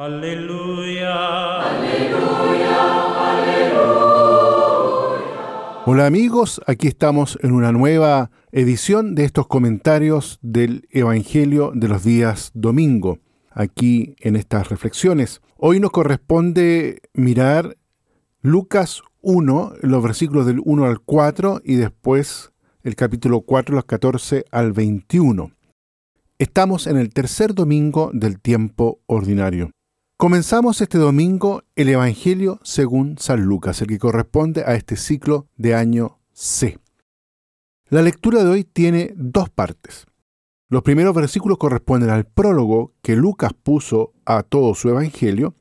Aleluya. Aleluya. Aleluya. Hola amigos, aquí estamos en una nueva edición de estos comentarios del Evangelio de los días domingo, aquí en estas reflexiones. Hoy nos corresponde mirar Lucas 1, los versículos del 1 al 4 y después el capítulo 4, los 14 al 21. Estamos en el tercer domingo del tiempo ordinario. Comenzamos este domingo el Evangelio según San Lucas, el que corresponde a este ciclo de año C. La lectura de hoy tiene dos partes. Los primeros versículos corresponden al prólogo que Lucas puso a todo su Evangelio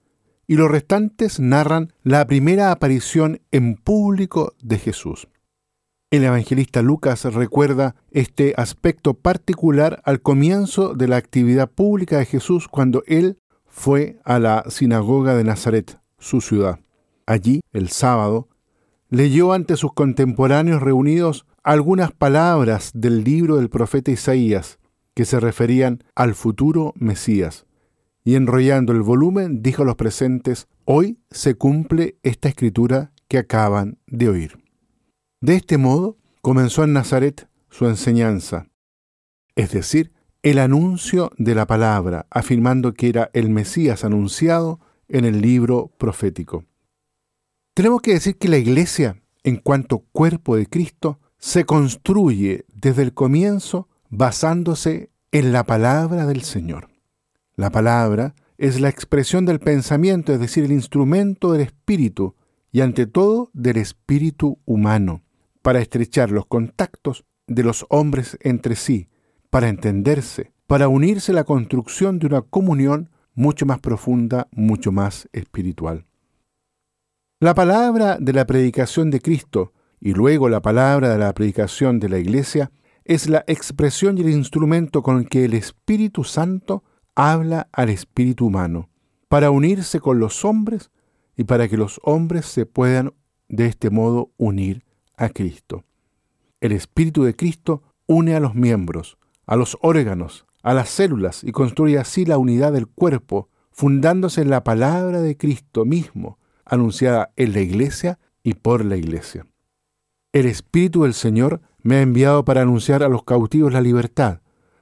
y los restantes narran la primera aparición en público de Jesús. El evangelista Lucas recuerda este aspecto particular al comienzo de la actividad pública de Jesús cuando él fue a la sinagoga de Nazaret, su ciudad. Allí, el sábado, leyó ante sus contemporáneos reunidos algunas palabras del libro del profeta Isaías que se referían al futuro Mesías. Y enrollando el volumen, dijo a los presentes, hoy se cumple esta escritura que acaban de oír. De este modo comenzó en Nazaret su enseñanza, es decir, el anuncio de la palabra, afirmando que era el Mesías anunciado en el libro profético. Tenemos que decir que la iglesia, en cuanto cuerpo de Cristo, se construye desde el comienzo basándose en la palabra del Señor. La palabra es la expresión del pensamiento, es decir, el instrumento del espíritu y ante todo del espíritu humano, para estrechar los contactos de los hombres entre sí, para entenderse, para unirse a la construcción de una comunión mucho más profunda, mucho más espiritual. La palabra de la predicación de Cristo y luego la palabra de la predicación de la Iglesia es la expresión y el instrumento con el que el Espíritu Santo habla al espíritu humano, para unirse con los hombres y para que los hombres se puedan de este modo unir a Cristo. El Espíritu de Cristo une a los miembros, a los órganos, a las células y construye así la unidad del cuerpo, fundándose en la palabra de Cristo mismo, anunciada en la iglesia y por la iglesia. El Espíritu del Señor me ha enviado para anunciar a los cautivos la libertad,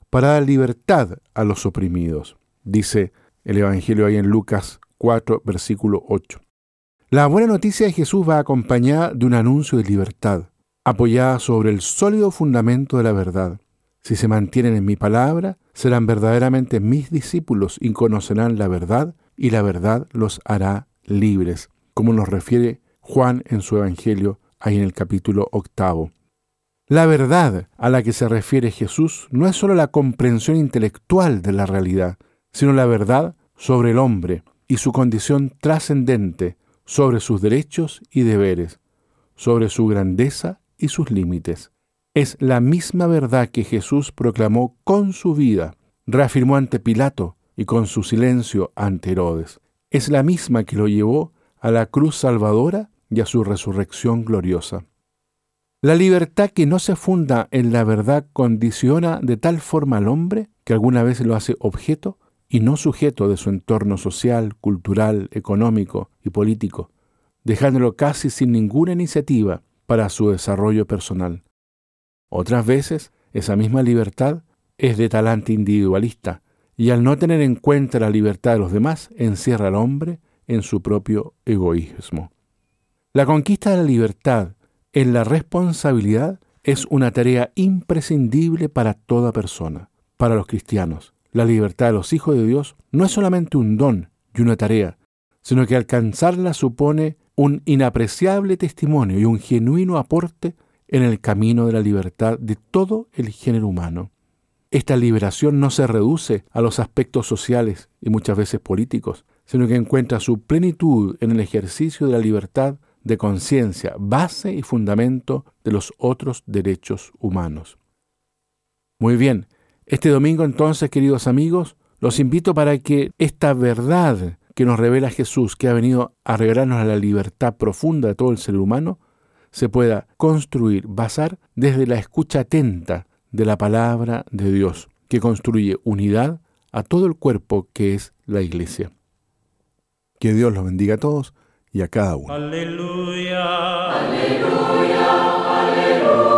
para dar libertad a los oprimidos, dice el Evangelio ahí en Lucas 4, versículo 8. La buena noticia de Jesús va acompañada de un anuncio de libertad, apoyada sobre el sólido fundamento de la verdad. Si se mantienen en mi palabra, serán verdaderamente mis discípulos y conocerán la verdad, y la verdad los hará libres, como nos refiere Juan en su Evangelio, ahí en el capítulo octavo. La verdad a la que se refiere Jesús no es sólo la comprensión intelectual de la realidad, sino la verdad sobre el hombre y su condición trascendente, sobre sus derechos y deberes, sobre su grandeza y sus límites es la misma verdad que Jesús proclamó con su vida, reafirmó ante Pilato y con su silencio ante Herodes. Es la misma que lo llevó a la cruz salvadora y a su resurrección gloriosa. La libertad que no se funda en la verdad condiciona de tal forma al hombre que alguna vez lo hace objeto y no sujeto de su entorno social, cultural, económico y político, dejándolo casi sin ninguna iniciativa para su desarrollo personal. Otras veces, esa misma libertad es de talante individualista y al no tener en cuenta la libertad de los demás, encierra al hombre en su propio egoísmo. La conquista de la libertad en la responsabilidad es una tarea imprescindible para toda persona. Para los cristianos, la libertad de los hijos de Dios no es solamente un don y una tarea, sino que alcanzarla supone un inapreciable testimonio y un genuino aporte en el camino de la libertad de todo el género humano. Esta liberación no se reduce a los aspectos sociales y muchas veces políticos, sino que encuentra su plenitud en el ejercicio de la libertad de conciencia, base y fundamento de los otros derechos humanos. Muy bien, este domingo entonces, queridos amigos, los invito para que esta verdad que nos revela Jesús, que ha venido a regalarnos la libertad profunda de todo el ser humano, se pueda construir, basar desde la escucha atenta de la palabra de Dios, que construye unidad a todo el cuerpo que es la iglesia. Que Dios los bendiga a todos y a cada uno. Aleluya, aleluya, aleluya.